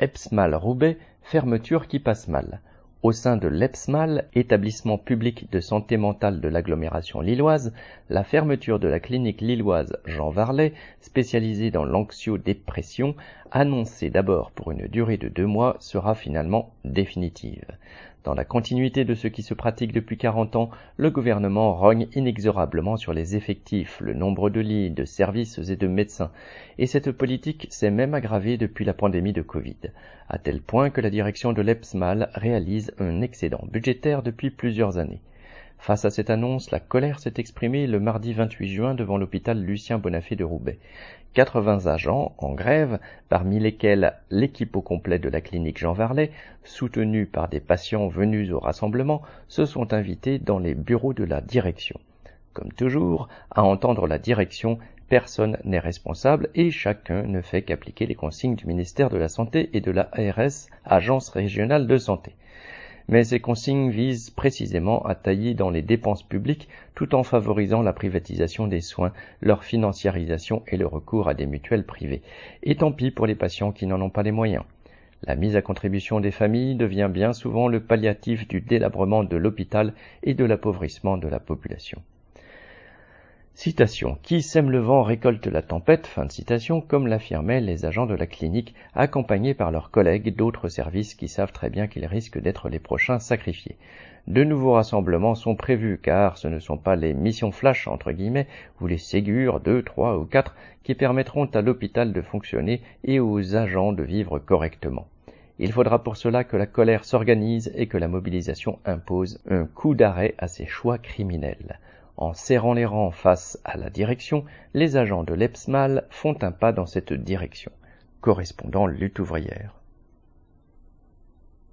Epsmal Roubaix, fermeture qui passe mal. Au sein de l'EPSMAL, établissement public de santé mentale de l'agglomération lilloise, la fermeture de la clinique lilloise Jean Varlet, spécialisée dans l'anxio-dépression, annoncée d'abord pour une durée de deux mois, sera finalement définitive. Dans la continuité de ce qui se pratique depuis 40 ans, le gouvernement rogne inexorablement sur les effectifs, le nombre de lits, de services et de médecins. Et cette politique s'est même aggravée depuis la pandémie de Covid, à tel point que la direction de l'EPSMAL réalise un excédent budgétaire depuis plusieurs années. Face à cette annonce, la colère s'est exprimée le mardi 28 juin devant l'hôpital Lucien Bonafé de Roubaix. 80 agents en grève, parmi lesquels l'équipe au complet de la clinique Jean Varlet, soutenue par des patients venus au rassemblement, se sont invités dans les bureaux de la direction. Comme toujours, à entendre la direction, personne n'est responsable et chacun ne fait qu'appliquer les consignes du ministère de la Santé et de la ARS, Agence régionale de santé mais ces consignes visent précisément à tailler dans les dépenses publiques tout en favorisant la privatisation des soins, leur financiarisation et le recours à des mutuelles privées. Et tant pis pour les patients qui n'en ont pas les moyens. La mise à contribution des familles devient bien souvent le palliatif du délabrement de l'hôpital et de l'appauvrissement de la population. Citation. Qui sème le vent récolte la tempête, fin de citation, comme l'affirmaient les agents de la clinique, accompagnés par leurs collègues d'autres services qui savent très bien qu'ils risquent d'être les prochains sacrifiés. De nouveaux rassemblements sont prévus, car ce ne sont pas les missions flash, entre guillemets, ou les ségures, deux, trois ou quatre, qui permettront à l'hôpital de fonctionner et aux agents de vivre correctement. Il faudra pour cela que la colère s'organise et que la mobilisation impose un coup d'arrêt à ces choix criminels. En serrant les rangs face à la direction, les agents de l'EPSMAL font un pas dans cette direction. Correspondant lutte ouvrière.